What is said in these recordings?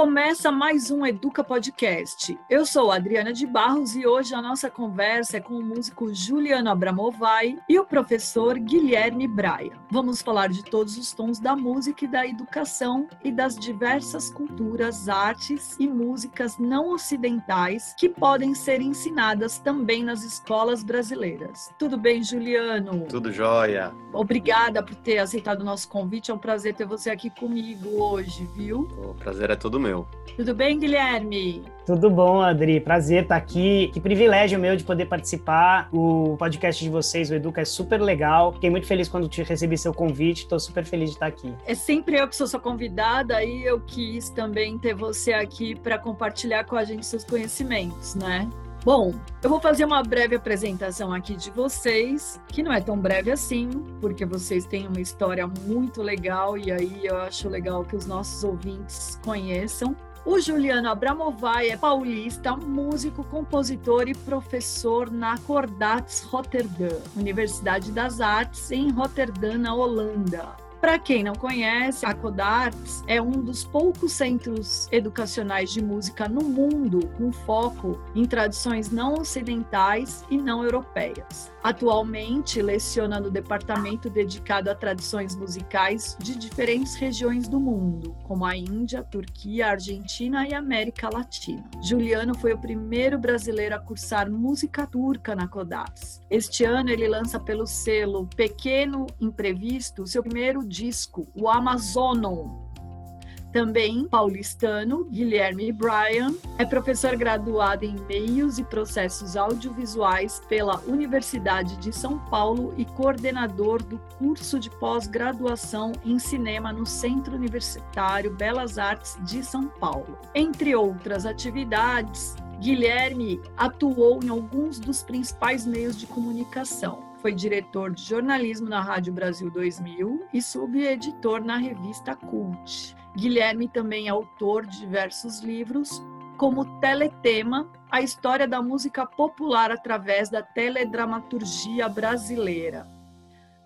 Começa mais um Educa Podcast. Eu sou Adriana de Barros e hoje a nossa conversa é com o músico Juliano Abramovai e o professor Guilherme Braia. Vamos falar de todos os tons da música e da educação e das diversas culturas, artes e músicas não ocidentais que podem ser ensinadas também nas escolas brasileiras. Tudo bem, Juliano? Tudo jóia. Obrigada por ter aceitado o nosso convite. É um prazer ter você aqui comigo hoje, viu? O prazer é todo meu. Tudo bem, Guilherme? Tudo bom, Adri? Prazer estar aqui. Que privilégio meu de poder participar. O podcast de vocês, o Educa, é super legal. Fiquei muito feliz quando te recebi seu convite. Estou super feliz de estar aqui. É sempre eu que sou sua convidada e eu quis também ter você aqui para compartilhar com a gente seus conhecimentos, né? Bom, eu vou fazer uma breve apresentação aqui de vocês, que não é tão breve assim, porque vocês têm uma história muito legal e aí eu acho legal que os nossos ouvintes conheçam. O Juliano Abramovai é paulista, músico, compositor e professor na Cordats Rotterdam, Universidade das Artes em Rotterdam, na Holanda. Para quem não conhece, a Codarts é um dos poucos centros educacionais de música no mundo com foco em tradições não ocidentais e não europeias. Atualmente, leciona no departamento dedicado a tradições musicais de diferentes regiões do mundo, como a Índia, Turquia, Argentina e América Latina. Juliano foi o primeiro brasileiro a cursar música turca na Codarts. Este ano, ele lança pelo selo Pequeno Imprevisto seu primeiro disco, o Amazonon, também paulistano, Guilherme Bryan, é professor graduado em Meios e Processos Audiovisuais pela Universidade de São Paulo e coordenador do curso de pós-graduação em cinema no Centro Universitário Belas Artes de São Paulo. Entre outras atividades, Guilherme atuou em alguns dos principais meios de comunicação. Foi diretor de jornalismo na Rádio Brasil 2000 e subeditor na revista Cult. Guilherme também é autor de diversos livros, como Teletema, a história da música popular através da teledramaturgia brasileira.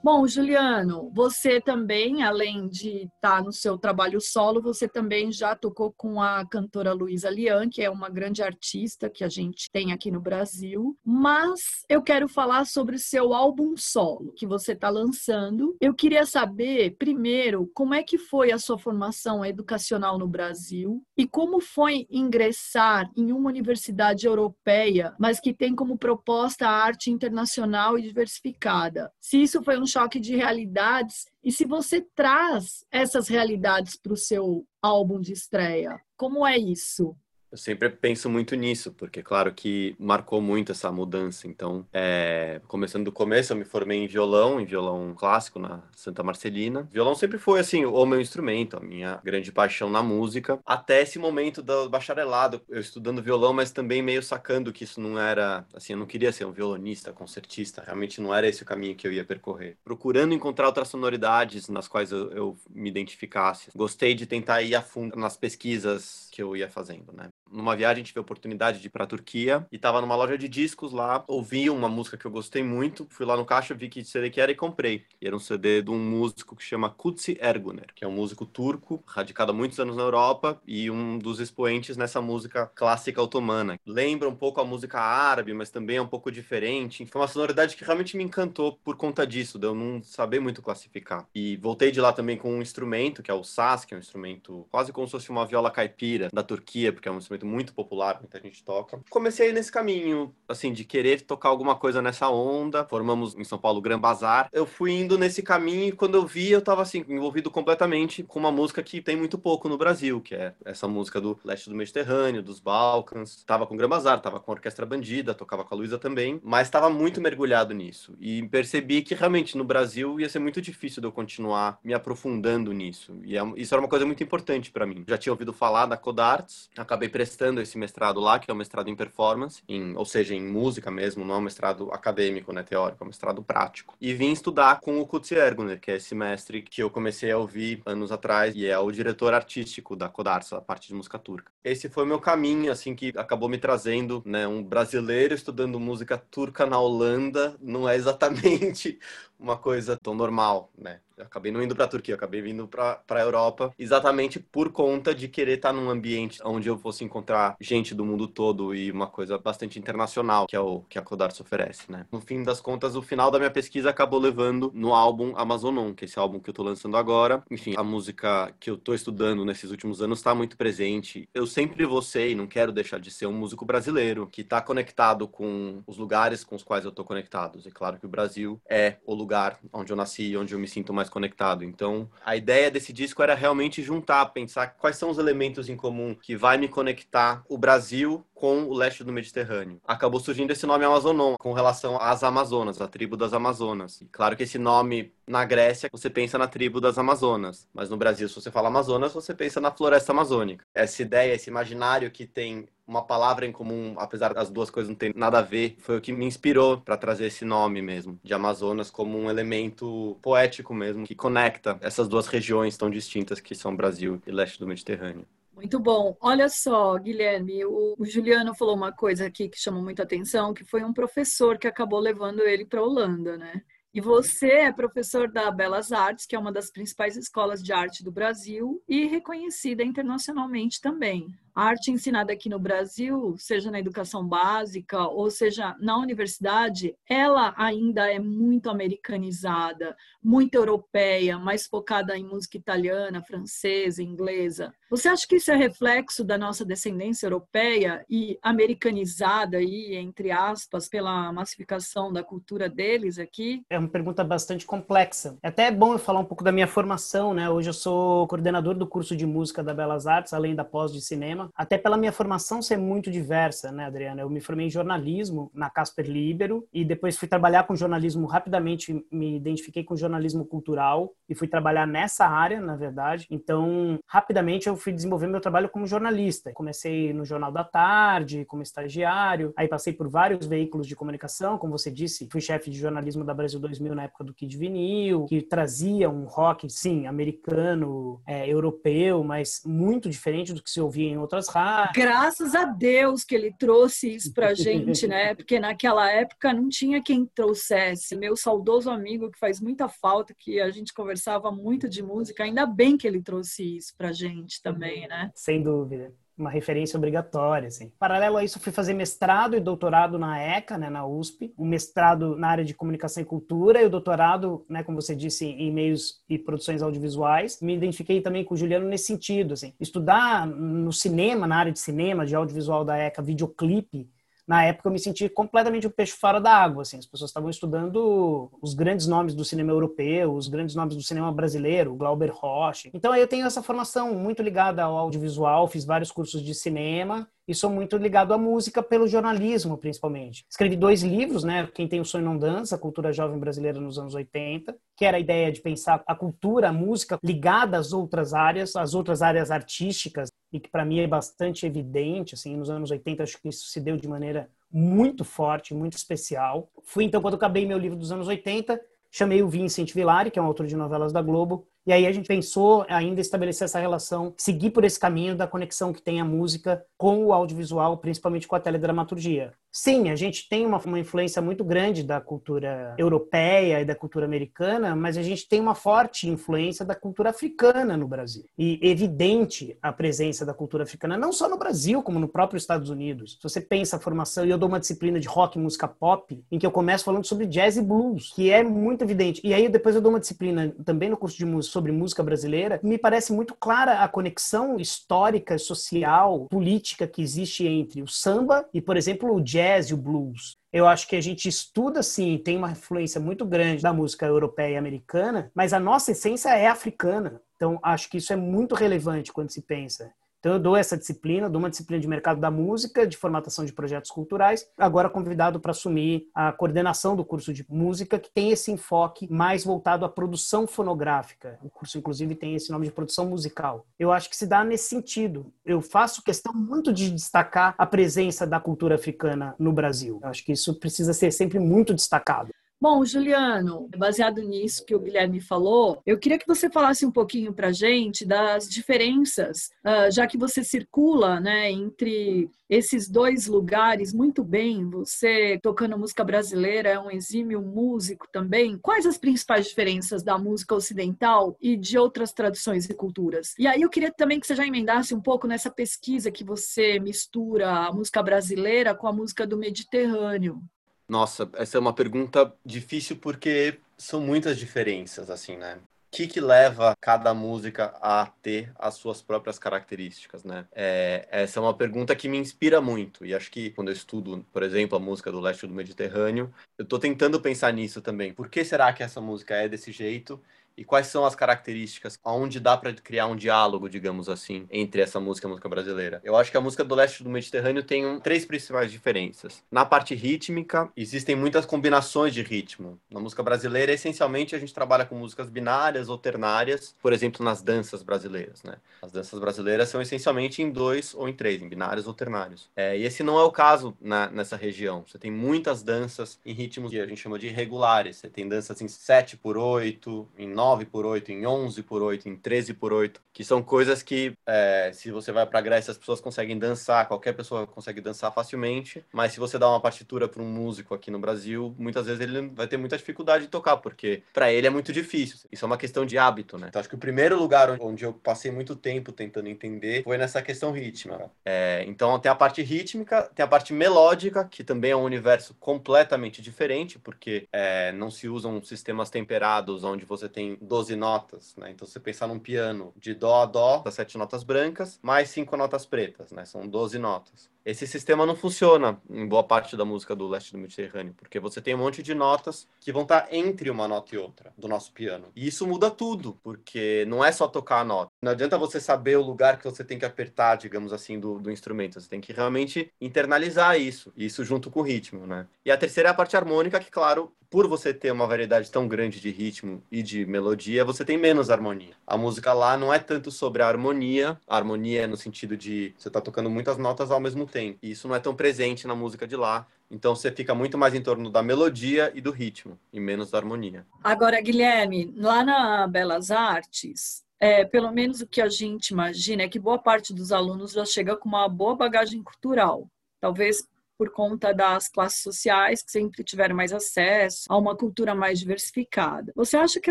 Bom, Juliano, você também, além de estar no seu trabalho solo, você também já tocou com a cantora Luísa Lian, que é uma grande artista que a gente tem aqui no Brasil. Mas eu quero falar sobre o seu álbum solo que você está lançando. Eu queria saber, primeiro, como é que foi a sua formação educacional no Brasil e como foi ingressar em uma universidade europeia, mas que tem como proposta a arte internacional e diversificada. Se isso foi um choque de realidades e se você traz essas realidades para o seu álbum de estreia. Como é isso? Eu sempre penso muito nisso, porque claro que marcou muito essa mudança. Então, é, começando do começo, eu me formei em violão, em violão clássico na Santa Marcelina. Violão sempre foi assim o meu instrumento, a minha grande paixão na música. Até esse momento do bacharelado, eu estudando violão, mas também meio sacando que isso não era assim, eu não queria ser um violonista, concertista. Realmente não era esse o caminho que eu ia percorrer. Procurando encontrar outras sonoridades nas quais eu, eu me identificasse. Gostei de tentar ir a fundo nas pesquisas que eu ia fazendo, né? Numa viagem tive a oportunidade de ir para a Turquia e estava numa loja de discos lá, ouvi uma música que eu gostei muito, fui lá no caixa, vi que CD que era e comprei. E era um CD de um músico que chama Kutsi Erguner, que é um músico turco, radicado há muitos anos na Europa e um dos expoentes nessa música clássica otomana. Lembra um pouco a música árabe, mas também é um pouco diferente. Foi uma sonoridade que realmente me encantou por conta disso, de eu não saber muito classificar. E voltei de lá também com um instrumento, que é o saz, que é um instrumento quase como se fosse uma viola caipira da Turquia, porque é um instrumento muito popular, muita gente toca. Comecei nesse caminho, assim, de querer tocar alguma coisa nessa onda. Formamos em São Paulo o Gran Bazar. Eu fui indo nesse caminho e quando eu vi, eu tava, assim, envolvido completamente com uma música que tem muito pouco no Brasil, que é essa música do leste do Mediterrâneo, dos Balcãs. Tava com o Gran Bazar, tava com a Orquestra Bandida, tocava com a Luísa também, mas tava muito mergulhado nisso. E percebi que realmente no Brasil ia ser muito difícil de eu continuar me aprofundando nisso. E é, isso era uma coisa muito importante para mim. Já tinha ouvido falar da Codarts, acabei prestando esse mestrado lá, que é o mestrado em performance, em, ou seja, em música mesmo, não é um mestrado acadêmico, né, teórico, é um mestrado prático. E vim estudar com o Kutsi Erguner, que é esse mestre que eu comecei a ouvir anos atrás e é o diretor artístico da Kodarsa, a parte de música turca. Esse foi o meu caminho, assim, que acabou me trazendo, né, um brasileiro estudando música turca na Holanda, não é exatamente uma coisa tão normal, né? Eu acabei não indo para a Turquia, eu acabei vindo para a Europa, exatamente por conta de querer estar num ambiente onde eu fosse encontrar gente do mundo todo e uma coisa bastante internacional, que é o que a Codarts oferece, né? No fim das contas, o final da minha pesquisa acabou levando no álbum Amazonon, que é esse álbum que eu estou lançando agora. Enfim, a música que eu estou estudando nesses últimos anos está muito presente. Eu sempre vou ser e não quero deixar de ser um músico brasileiro que está conectado com os lugares com os quais eu estou conectado. É claro que o Brasil é o lugar onde eu nasci onde eu me sinto mais conectado. Então, a ideia desse disco era realmente juntar, pensar quais são os elementos em comum que vai me conectar o Brasil com o leste do Mediterrâneo. Acabou surgindo esse nome Amazonon, com relação às Amazonas, a tribo das Amazonas. E claro que esse nome, na Grécia, você pensa na tribo das Amazonas, mas no Brasil, se você fala Amazonas, você pensa na floresta amazônica. Essa ideia, esse imaginário que tem uma palavra em comum, apesar das duas coisas não terem nada a ver, foi o que me inspirou para trazer esse nome mesmo, de Amazonas, como um elemento poético mesmo, que conecta essas duas regiões tão distintas que são Brasil e leste do Mediterrâneo. Muito bom. Olha só, Guilherme, o, Juliano falou uma coisa aqui que chamou muita atenção, que foi um professor que acabou levando ele para a Holanda, né? E você é professor da Belas Artes, que é uma das principais escolas de arte do Brasil e reconhecida internacionalmente também. A arte ensinada aqui no Brasil, seja na educação básica ou seja na universidade, ela ainda é muito americanizada, muito europeia, mais focada em música italiana, francesa, inglesa. Você acha que isso é reflexo da nossa descendência europeia e americanizada aí, entre aspas, pela massificação da cultura deles aqui? É uma pergunta bastante complexa. É até bom eu falar um pouco da minha formação, né? Hoje eu sou coordenador do curso de música da Belas Artes, além da pós de cinema até pela minha formação ser muito diversa, né, Adriana? Eu me formei em jornalismo na Casper Libero e depois fui trabalhar com jornalismo rapidamente, me identifiquei com jornalismo cultural e fui trabalhar nessa área, na verdade. Então, rapidamente eu fui desenvolver meu trabalho como jornalista. Comecei no Jornal da Tarde, como estagiário, aí passei por vários veículos de comunicação, como você disse, fui chefe de jornalismo da Brasil 2000 na época do Kid Vinil, que trazia um rock, sim, americano, é, europeu, mas muito diferente do que se ouvia em outras outras rádios. Graças a Deus que ele trouxe isso pra gente, né? Porque naquela época não tinha quem trouxesse. Meu saudoso amigo que faz muita falta, que a gente conversava muito de música, ainda bem que ele trouxe isso pra gente também, né? Sem dúvida uma referência obrigatória, assim. Paralelo a isso, fui fazer mestrado e doutorado na ECA, né, na USP, um mestrado na área de comunicação e cultura e o doutorado, né, como você disse, em meios e produções audiovisuais. Me identifiquei também com o Juliano nesse sentido, assim. Estudar no cinema, na área de cinema, de audiovisual da ECA, videoclipe, na época eu me senti completamente o um peixe fora da água, assim, as pessoas estavam estudando os grandes nomes do cinema europeu, os grandes nomes do cinema brasileiro, Glauber Rocha. Então aí eu tenho essa formação muito ligada ao audiovisual, fiz vários cursos de cinema e sou muito ligado à música pelo jornalismo, principalmente. Escrevi dois livros, né? Quem tem o sonho não dança, cultura jovem brasileira nos anos 80, que era a ideia de pensar a cultura, a música ligada às outras áreas, às outras áreas artísticas, e que para mim é bastante evidente, assim, nos anos 80 acho que isso se deu de maneira muito forte, muito especial. Fui então quando acabei meu livro dos anos 80, chamei o Vincent Villari, que é um autor de novelas da Globo, e aí a gente pensou ainda estabelecer essa relação, seguir por esse caminho da conexão que tem a música com o audiovisual, principalmente com a teledramaturgia. Sim, a gente tem uma, uma influência muito grande da cultura europeia e da cultura americana, mas a gente tem uma forte influência da cultura africana no Brasil. E evidente a presença da cultura africana, não só no Brasil, como no próprio Estados Unidos. Se você pensa a formação, e eu dou uma disciplina de rock e música pop, em que eu começo falando sobre jazz e blues, que é muito evidente. E aí depois eu dou uma disciplina também no curso de música sobre música brasileira, me parece muito clara a conexão histórica, social, política que existe entre o samba e, por exemplo, o jazz e o blues. Eu acho que a gente estuda, sim, tem uma influência muito grande da música europeia e americana, mas a nossa essência é africana. Então, acho que isso é muito relevante quando se pensa. Então eu dou essa disciplina, dou uma disciplina de mercado da música, de formatação de projetos culturais, agora convidado para assumir a coordenação do curso de música, que tem esse enfoque mais voltado à produção fonográfica. O curso, inclusive, tem esse nome de produção musical. Eu acho que se dá nesse sentido. Eu faço questão muito de destacar a presença da cultura africana no Brasil. Eu acho que isso precisa ser sempre muito destacado. Bom, Juliano, baseado nisso que o Guilherme falou, eu queria que você falasse um pouquinho para gente das diferenças, uh, já que você circula né, entre esses dois lugares muito bem, você tocando música brasileira, é um exímio músico também. Quais as principais diferenças da música ocidental e de outras tradições e culturas? E aí eu queria também que você já emendasse um pouco nessa pesquisa que você mistura a música brasileira com a música do Mediterrâneo. Nossa, essa é uma pergunta difícil porque são muitas diferenças, assim, né? O que, que leva cada música a ter as suas próprias características, né? É, essa é uma pergunta que me inspira muito. E acho que quando eu estudo, por exemplo, a música do leste do Mediterrâneo, eu estou tentando pensar nisso também. Por que será que essa música é desse jeito? E quais são as características, onde dá para criar um diálogo, digamos assim, entre essa música e a música brasileira. Eu acho que a música do leste do Mediterrâneo tem três principais diferenças. Na parte rítmica, existem muitas combinações de ritmo. Na música brasileira, essencialmente, a gente trabalha com músicas binárias ou ternárias, por exemplo, nas danças brasileiras, né? As danças brasileiras são essencialmente em dois ou em três, em binários ou ternários. É, e esse não é o caso na, nessa região. Você tem muitas danças em ritmos que a gente chama de irregulares. Você tem danças em 7 por 8, em 9 9 por 8, em 11 por 8, em 13 por 8, que são coisas que, é, se você vai para a Grécia, as pessoas conseguem dançar, qualquer pessoa consegue dançar facilmente, mas se você dá uma partitura para um músico aqui no Brasil, muitas vezes ele vai ter muita dificuldade de tocar, porque para ele é muito difícil. Isso é uma questão de hábito, né? Então, acho que o primeiro lugar onde eu passei muito tempo tentando entender foi nessa questão rítmica. É, então, tem a parte rítmica, tem a parte melódica, que também é um universo completamente diferente, porque é, não se usam sistemas temperados onde você tem 12 notas, né? Então, você pensar num piano de dó a dó, das sete notas brancas, mais cinco notas pretas, né? São 12 notas. Esse sistema não funciona em boa parte da música do leste do Mediterrâneo, porque você tem um monte de notas que vão estar entre uma nota e outra do nosso piano. E isso muda tudo, porque não é só tocar a nota. Não adianta você saber o lugar que você tem que apertar, digamos assim, do, do instrumento. Você tem que realmente internalizar isso, isso junto com o ritmo, né? E a terceira é a parte harmônica, que, claro, por você ter uma variedade tão grande de ritmo e de melodia, você tem menos harmonia. A música lá não é tanto sobre a harmonia, a harmonia é no sentido de você tá tocando muitas notas ao mesmo tempo. E isso não é tão presente na música de lá. Então você fica muito mais em torno da melodia e do ritmo, e menos da harmonia. Agora, Guilherme, lá na Belas Artes, é, pelo menos o que a gente imagina é que boa parte dos alunos já chega com uma boa bagagem cultural. Talvez por conta das classes sociais que sempre tiveram mais acesso a uma cultura mais diversificada. Você acha que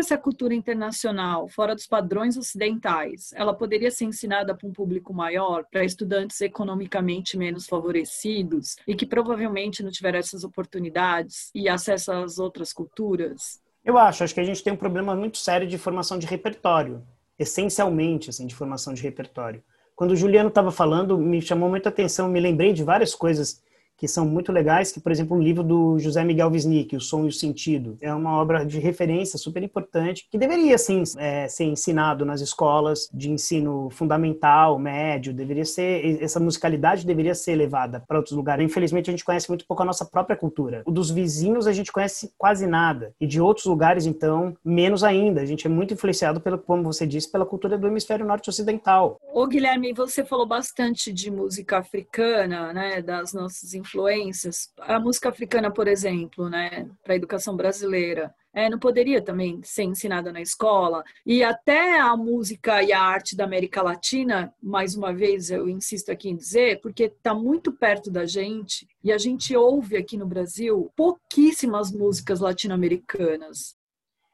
essa cultura internacional, fora dos padrões ocidentais, ela poderia ser ensinada para um público maior, para estudantes economicamente menos favorecidos e que provavelmente não tiveram essas oportunidades e acesso às outras culturas? Eu acho, acho que a gente tem um problema muito sério de formação de repertório, essencialmente assim de formação de repertório. Quando o Juliano estava falando, me chamou muita atenção, me lembrei de várias coisas que são muito legais, que, por exemplo, o livro do José Miguel Wisnik, O Som e o Sentido, é uma obra de referência super importante, que deveria, sim, é, ser ensinado nas escolas de ensino fundamental, médio, deveria ser, essa musicalidade deveria ser levada para outros lugares. Infelizmente, a gente conhece muito pouco a nossa própria cultura. O dos vizinhos, a gente conhece quase nada, e de outros lugares, então, menos ainda. A gente é muito influenciado, pelo, como você disse, pela cultura do hemisfério norte ocidental. Ô, Guilherme, você falou bastante de música africana, né, das nossas influências, a música africana, por exemplo, né, para a educação brasileira, é, não poderia também ser ensinada na escola. E até a música e a arte da América Latina, mais uma vez eu insisto aqui em dizer, porque está muito perto da gente e a gente ouve aqui no Brasil pouquíssimas músicas latino-americanas.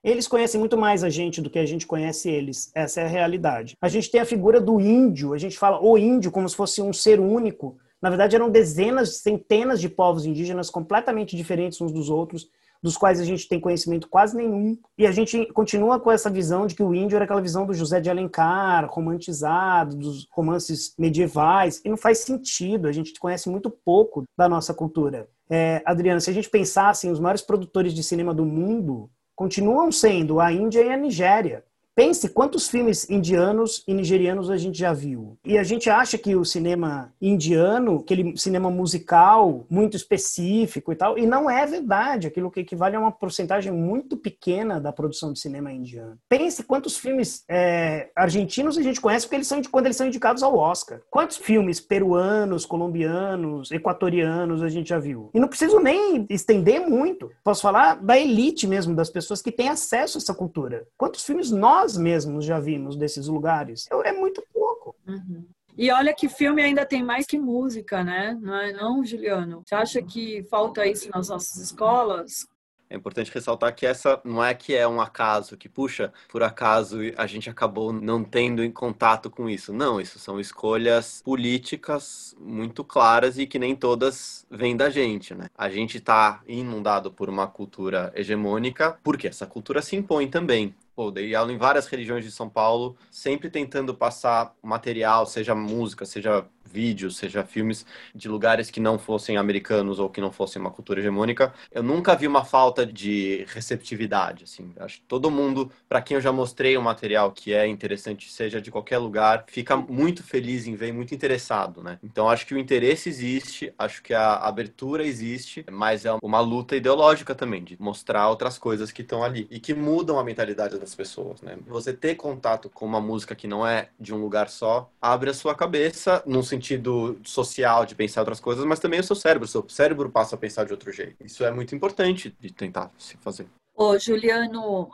Eles conhecem muito mais a gente do que a gente conhece eles. Essa é a realidade. A gente tem a figura do índio, a gente fala o índio como se fosse um ser único na verdade, eram dezenas, centenas de povos indígenas completamente diferentes uns dos outros, dos quais a gente tem conhecimento quase nenhum. E a gente continua com essa visão de que o índio era aquela visão do José de Alencar, romantizado, dos romances medievais, e não faz sentido. A gente conhece muito pouco da nossa cultura. É, Adriana, se a gente pensar assim, os maiores produtores de cinema do mundo continuam sendo a Índia e a Nigéria. Pense quantos filmes indianos e nigerianos a gente já viu. E a gente acha que o cinema indiano, aquele cinema musical muito específico e tal, e não é verdade. Aquilo que equivale a uma porcentagem muito pequena da produção de cinema indiano. Pense quantos filmes é, argentinos a gente conhece porque eles são, quando eles são indicados ao Oscar. Quantos filmes peruanos, colombianos, equatorianos a gente já viu? E não preciso nem estender muito. Posso falar da elite mesmo, das pessoas que têm acesso a essa cultura. Quantos filmes nós nós mesmos já vimos desses lugares. É muito pouco. Uhum. E olha que filme ainda tem mais que música, né? Não é não, Juliano? Você acha que falta isso nas nossas escolas? É importante ressaltar que essa não é que é um acaso, que puxa, por acaso a gente acabou não tendo em contato com isso. Não, isso são escolhas políticas muito claras e que nem todas vêm da gente, né? A gente está inundado por uma cultura hegemônica, porque essa cultura se impõe também pô, dei aula em várias religiões de São Paulo, sempre tentando passar material, seja música, seja vídeos, seja filmes de lugares que não fossem americanos ou que não fossem uma cultura hegemônica, eu nunca vi uma falta de receptividade, assim. Acho que todo mundo, para quem eu já mostrei um material que é interessante, seja de qualquer lugar, fica muito feliz em ver, muito interessado, né? Então acho que o interesse existe, acho que a abertura existe, mas é uma luta ideológica também de mostrar outras coisas que estão ali e que mudam a mentalidade das pessoas, né? Você ter contato com uma música que não é de um lugar só, abre a sua cabeça num sentido social de pensar outras coisas, mas também o seu cérebro. O seu cérebro passa a pensar de outro jeito. Isso é muito importante de tentar se fazer. Ô, Juliano,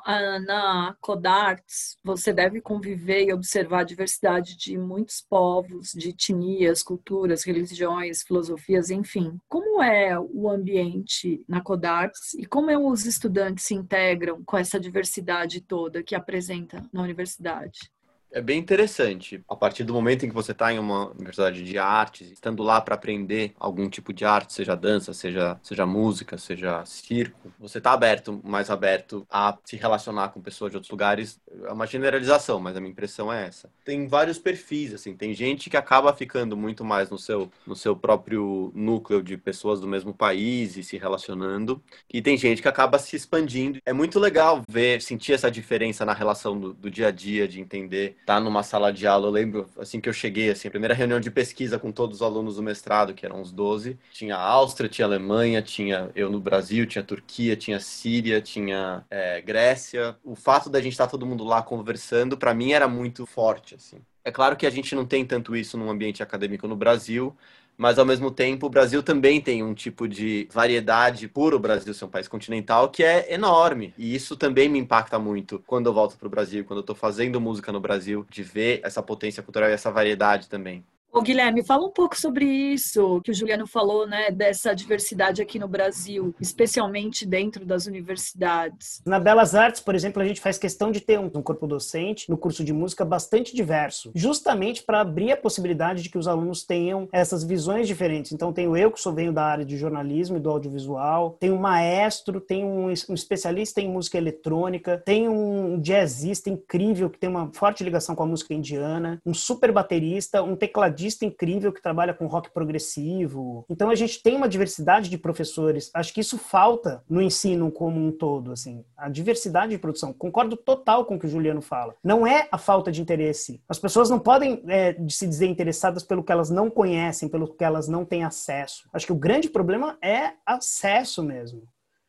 na Codarts, você deve conviver e observar a diversidade de muitos povos, de etnias, culturas, religiões, filosofias, enfim. Como é o ambiente na Codarts e como é os estudantes se integram com essa diversidade toda que apresenta na universidade? É bem interessante. A partir do momento em que você está em uma universidade de artes, estando lá para aprender algum tipo de arte, seja dança, seja, seja música, seja circo, você está aberto, mais aberto a se relacionar com pessoas de outros lugares. É uma generalização, mas a minha impressão é essa. Tem vários perfis, assim. Tem gente que acaba ficando muito mais no seu, no seu próprio núcleo de pessoas do mesmo país e se relacionando. E tem gente que acaba se expandindo. É muito legal ver, sentir essa diferença na relação do, do dia a dia, de entender tá numa sala de aula. Eu lembro, assim que eu cheguei, assim, a primeira reunião de pesquisa com todos os alunos do mestrado, que eram uns 12. Tinha Áustria, tinha Alemanha, tinha eu no Brasil, tinha Turquia, tinha Síria, tinha é, Grécia. O fato da gente estar tá todo mundo lá conversando, para mim era muito forte, assim. É claro que a gente não tem tanto isso no ambiente acadêmico no Brasil, mas ao mesmo tempo o Brasil também tem um tipo de variedade por o Brasil ser um país continental que é enorme. E isso também me impacta muito quando eu volto para o Brasil, quando eu estou fazendo música no Brasil, de ver essa potência cultural e essa variedade também. Ô, Guilherme, fala um pouco sobre isso que o Juliano falou, né, dessa diversidade aqui no Brasil, especialmente dentro das universidades. Na Belas Artes, por exemplo, a gente faz questão de ter um, corpo docente no curso de música bastante diverso, justamente para abrir a possibilidade de que os alunos tenham essas visões diferentes. Então, tenho eu que sou venho da área de jornalismo e do audiovisual, tem um maestro, tem um, um especialista em música eletrônica, tem um jazzista incrível que tem uma forte ligação com a música indiana, um super baterista, um tecladista tecladista incrível que trabalha com rock progressivo. Então a gente tem uma diversidade de professores. Acho que isso falta no ensino como um todo, assim. A diversidade de produção. Concordo total com o que o Juliano fala. Não é a falta de interesse. As pessoas não podem é, se dizer interessadas pelo que elas não conhecem, pelo que elas não têm acesso. Acho que o grande problema é acesso mesmo.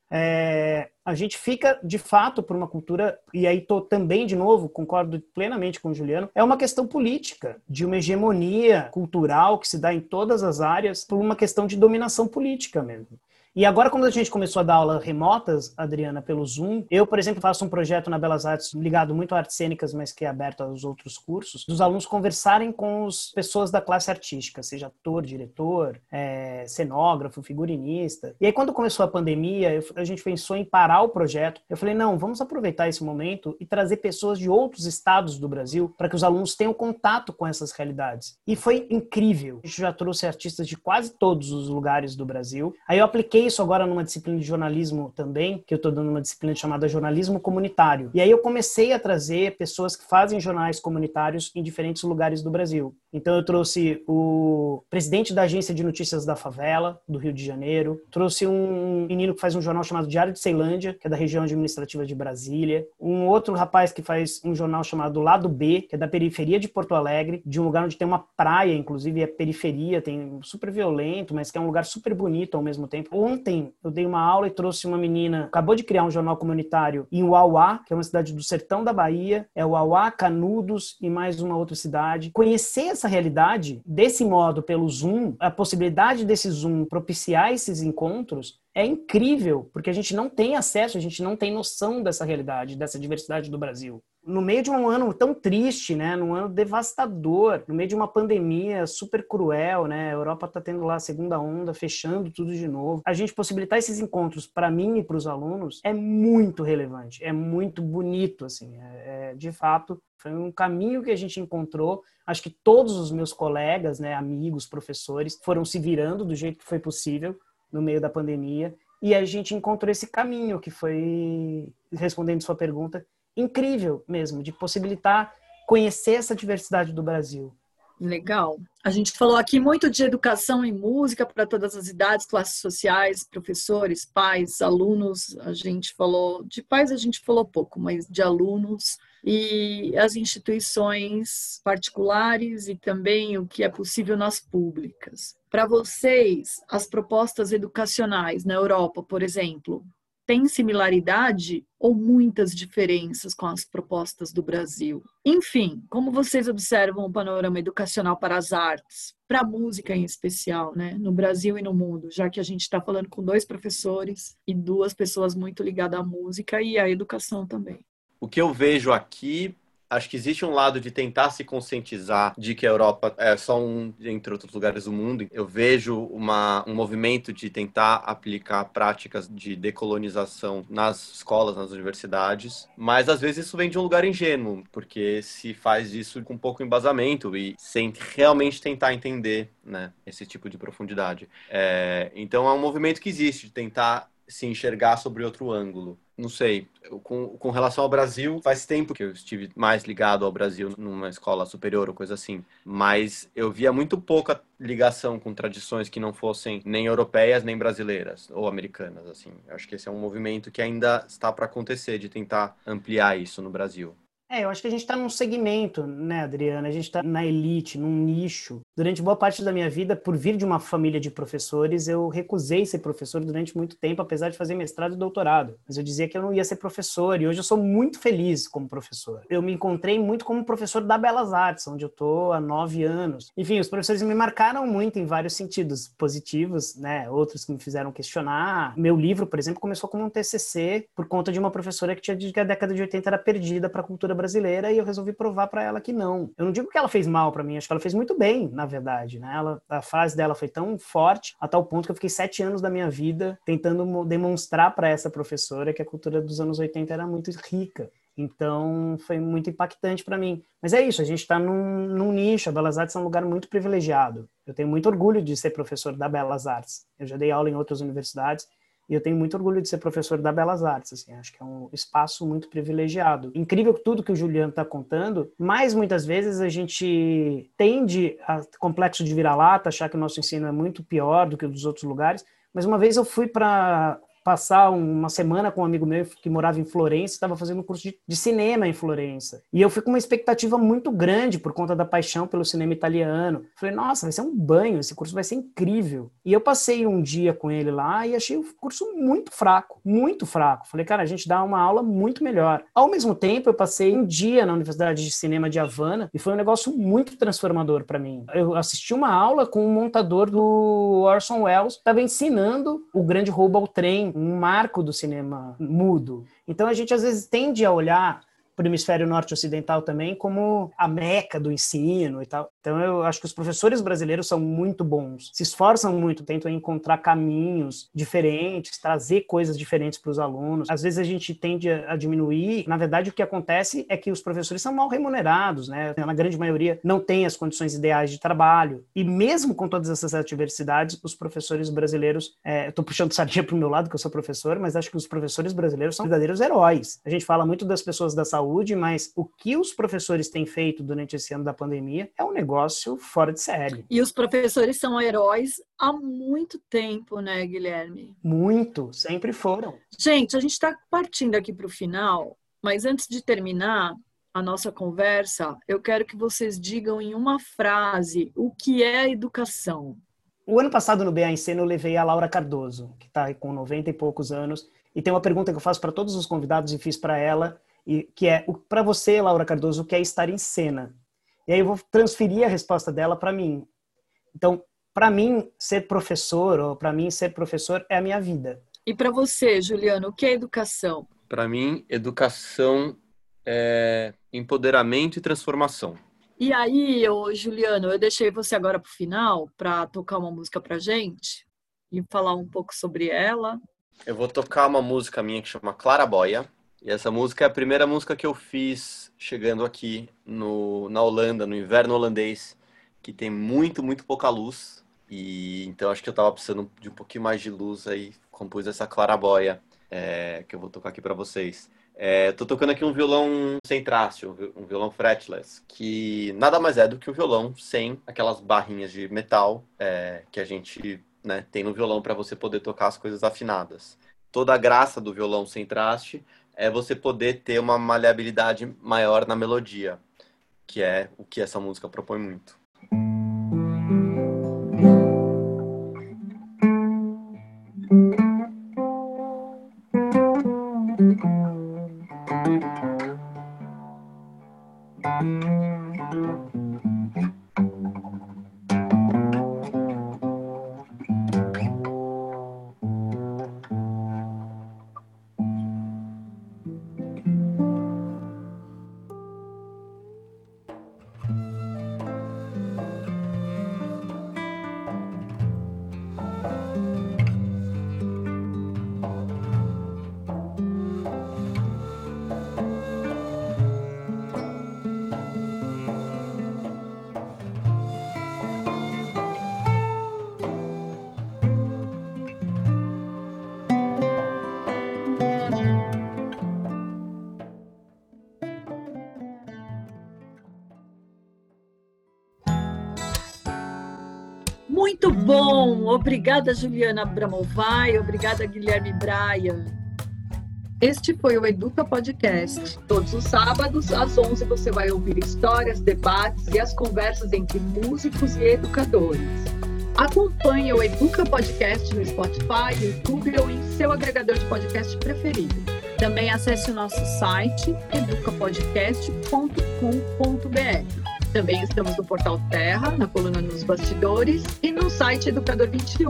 É, a gente fica de fato por uma cultura, e aí tô também de novo, concordo plenamente com o Juliano, é uma questão política, de uma hegemonia cultural que se dá em todas as áreas por uma questão de dominação política mesmo. E agora, quando a gente começou a dar aulas remotas, Adriana, pelo Zoom, eu, por exemplo, faço um projeto na Belas Artes ligado muito a artes cênicas, mas que é aberto aos outros cursos, dos alunos conversarem com as pessoas da classe artística, seja ator, diretor, é, cenógrafo, figurinista. E aí, quando começou a pandemia, eu, a gente pensou em parar o projeto. Eu falei, não, vamos aproveitar esse momento e trazer pessoas de outros estados do Brasil para que os alunos tenham contato com essas realidades. E foi incrível. A gente já trouxe artistas de quase todos os lugares do Brasil. Aí eu apliquei isso agora numa disciplina de jornalismo também, que eu estou dando uma disciplina chamada jornalismo comunitário. E aí eu comecei a trazer pessoas que fazem jornais comunitários em diferentes lugares do Brasil. Então eu trouxe o presidente da agência de notícias da favela, do Rio de Janeiro, trouxe um menino que faz um jornal chamado Diário de Ceilândia, que é da região administrativa de Brasília, um outro rapaz que faz um jornal chamado Lado B, que é da periferia de Porto Alegre, de um lugar onde tem uma praia, inclusive é periferia, tem super violento, mas que é um lugar super bonito ao mesmo tempo. Ontem eu dei uma aula e trouxe uma menina, acabou de criar um jornal comunitário em Uauá, que é uma cidade do sertão da Bahia, é Uauá, Canudos e mais uma outra cidade. Conhecer essa realidade desse modo pelo Zoom, a possibilidade desse Zoom propiciar esses encontros é incrível, porque a gente não tem acesso, a gente não tem noção dessa realidade, dessa diversidade do Brasil. No meio de um ano tão triste, né, num ano devastador, no meio de uma pandemia super cruel, né, a Europa está tendo lá a segunda onda, fechando tudo de novo. A gente possibilitar esses encontros para mim e para os alunos é muito relevante, é muito bonito, assim, é, é, de fato foi um caminho que a gente encontrou. Acho que todos os meus colegas, né, amigos, professores, foram se virando do jeito que foi possível no meio da pandemia. E a gente encontrou esse caminho que foi, respondendo sua pergunta, incrível mesmo, de possibilitar conhecer essa diversidade do Brasil. Legal. A gente falou aqui muito de educação e música para todas as idades, classes sociais, professores, pais, alunos. A gente falou de pais, a gente falou pouco, mas de alunos e as instituições particulares e também o que é possível nas públicas. Para vocês, as propostas educacionais na Europa, por exemplo, têm similaridade ou muitas diferenças com as propostas do Brasil? Enfim, como vocês observam o panorama educacional para as artes, para a música em especial, né, no Brasil e no mundo, já que a gente está falando com dois professores e duas pessoas muito ligadas à música e à educação também. O que eu vejo aqui acho que existe um lado de tentar se conscientizar de que a Europa é só um entre outros lugares do mundo. Eu vejo uma, um movimento de tentar aplicar práticas de decolonização nas escolas, nas universidades, mas às vezes isso vem de um lugar ingênuo, porque se faz isso com pouco embasamento e sem realmente tentar entender né, esse tipo de profundidade. É, então é um movimento que existe de tentar se enxergar sobre outro ângulo não sei, com, com relação ao Brasil, faz tempo que eu estive mais ligado ao Brasil numa escola superior ou coisa assim, mas eu via muito pouca ligação com tradições que não fossem nem europeias nem brasileiras ou americanas, assim. Eu acho que esse é um movimento que ainda está para acontecer de tentar ampliar isso no Brasil. É, eu acho que a gente está num segmento, né, Adriana? A gente está na elite, num nicho. Durante boa parte da minha vida, por vir de uma família de professores, eu recusei ser professor durante muito tempo, apesar de fazer mestrado e doutorado. Mas eu dizia que eu não ia ser professor, e hoje eu sou muito feliz como professor. Eu me encontrei muito como professor da Belas Artes, onde eu estou há nove anos. Enfim, os professores me marcaram muito em vários sentidos positivos, né? Outros que me fizeram questionar. Meu livro, por exemplo, começou como um TCC por conta de uma professora que tinha dito que a década de 80 era perdida para a cultura brasileira e eu resolvi provar para ela que não. Eu não digo que ela fez mal para mim, acho que ela fez muito bem, na verdade, né? Ela, a frase dela foi tão forte a tal ponto que eu fiquei sete anos da minha vida tentando demonstrar para essa professora que a cultura dos anos 80 era muito rica. Então, foi muito impactante para mim. Mas é isso, a gente está num, num, nicho, a Belas Artes é um lugar muito privilegiado. Eu tenho muito orgulho de ser professor da Belas Artes. Eu já dei aula em outras universidades e eu tenho muito orgulho de ser professor da Belas Artes, assim, acho que é um espaço muito privilegiado. Incrível tudo que o Juliano está contando, mas muitas vezes a gente tende a complexo de vira-lata, achar que o nosso ensino é muito pior do que o dos outros lugares. Mas uma vez eu fui para passar uma semana com um amigo meu que morava em Florença, estava fazendo um curso de, cinema em Florença. E eu fui com uma expectativa muito grande por conta da paixão pelo cinema italiano. Falei, nossa, vai ser um banho, esse curso vai ser incrível. E eu passei um dia com ele lá e achei o curso muito fraco, muito fraco. Falei, cara, a gente dá uma aula muito melhor. Ao mesmo tempo, eu passei um dia na Universidade de Cinema de Havana e foi um negócio muito transformador para mim. Eu assisti uma aula com um montador do Orson Welles, estava ensinando o grande roubo ao trem um marco do cinema mudo. Então a gente às vezes tende a olhar para o hemisfério norte ocidental também como a meca do ensino e tal. Então eu acho que os professores brasileiros são muito bons, se esforçam muito, tentam encontrar caminhos diferentes, trazer coisas diferentes para os alunos. Às vezes a gente tende a diminuir, na verdade o que acontece é que os professores são mal remunerados, né? Na grande maioria não tem as condições ideais de trabalho. E mesmo com todas essas adversidades, os professores brasileiros, é, estou puxando sardinha para o meu lado, que eu sou professor, mas acho que os professores brasileiros são verdadeiros heróis. A gente fala muito das pessoas da saúde, mas o que os professores têm feito durante esse ano da pandemia é um negócio fora de série. E os professores são heróis há muito tempo, né, Guilherme? Muito, sempre foram. Gente, a gente está partindo aqui para o final, mas antes de terminar a nossa conversa, eu quero que vocês digam em uma frase o que é educação. O ano passado no BA Ensino eu levei a Laura Cardoso, que está com 90 e poucos anos, e tem uma pergunta que eu faço para todos os convidados e fiz para ela, e que é para você, Laura Cardoso, o que é estar em cena? E aí eu vou transferir a resposta dela para mim. Então, para mim, ser professor, ou para mim, ser professor é a minha vida. E para você, Juliano, o que é educação? Para mim, educação é empoderamento e transformação. E aí, ô, Juliano, eu deixei você agora para o final para tocar uma música para gente e falar um pouco sobre ela. Eu vou tocar uma música minha que chama Clara Boia. E essa música é a primeira música que eu fiz chegando aqui no, na Holanda, no inverno holandês, que tem muito, muito pouca luz. E então acho que eu tava precisando de um pouquinho mais de luz aí, compus essa clarabóia é, que eu vou tocar aqui para vocês. É, tô tocando aqui um violão sem traste, um violão fretless, que nada mais é do que um violão sem aquelas barrinhas de metal é, que a gente né, tem no violão para você poder tocar as coisas afinadas. Toda a graça do violão sem traste é você poder ter uma maleabilidade maior na melodia, que é o que essa música propõe muito. Obrigada, Juliana Bramovai. Obrigada, Guilherme Braia. Este foi o Educa Podcast. Todos os sábados, às 11, você vai ouvir histórias, debates e as conversas entre músicos e educadores. Acompanhe o Educa Podcast no Spotify, YouTube ou em seu agregador de podcast preferido. Também acesse o nosso site educapodcast.com.br. Também estamos no portal Terra, na coluna Nos Bastidores e no site Educador 21.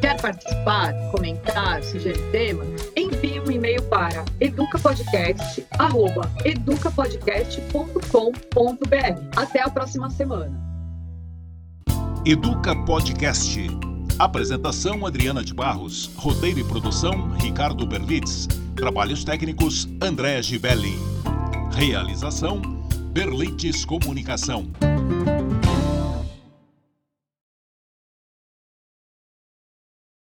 Quer participar, comentar, sugerir temas? Envie um e-mail para educapodcast@educapodcast.com.br. Até a próxima semana. Educa Podcast. Apresentação Adriana de Barros. Roteiro e produção Ricardo Berlitz. Trabalhos técnicos André Gibelli. Realização Berlites Comunicação.